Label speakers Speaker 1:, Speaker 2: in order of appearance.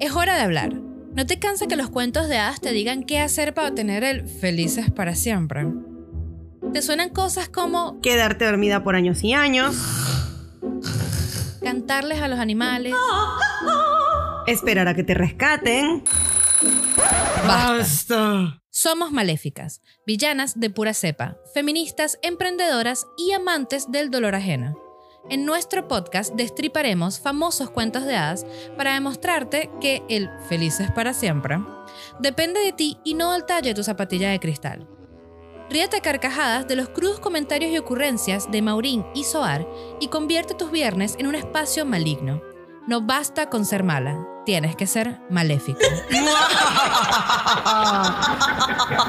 Speaker 1: Es hora de hablar. ¿No te cansa que los cuentos de hadas te digan qué hacer para obtener el felices para siempre? ¿Te suenan cosas como
Speaker 2: Quedarte dormida por años y años.
Speaker 1: cantarles a los animales?
Speaker 2: Esperar a que te rescaten.
Speaker 1: Basta. Somos maléficas, villanas de pura cepa, feministas, emprendedoras y amantes del dolor ajeno. En nuestro podcast destriparemos famosos cuentos de hadas para demostrarte que el felices para siempre depende de ti y no del tallo de tu zapatilla de cristal. Ríete a carcajadas de los crudos comentarios y ocurrencias de Maurín y Soar y convierte tus viernes en un espacio maligno. No basta con ser mala, tienes que ser maléfica.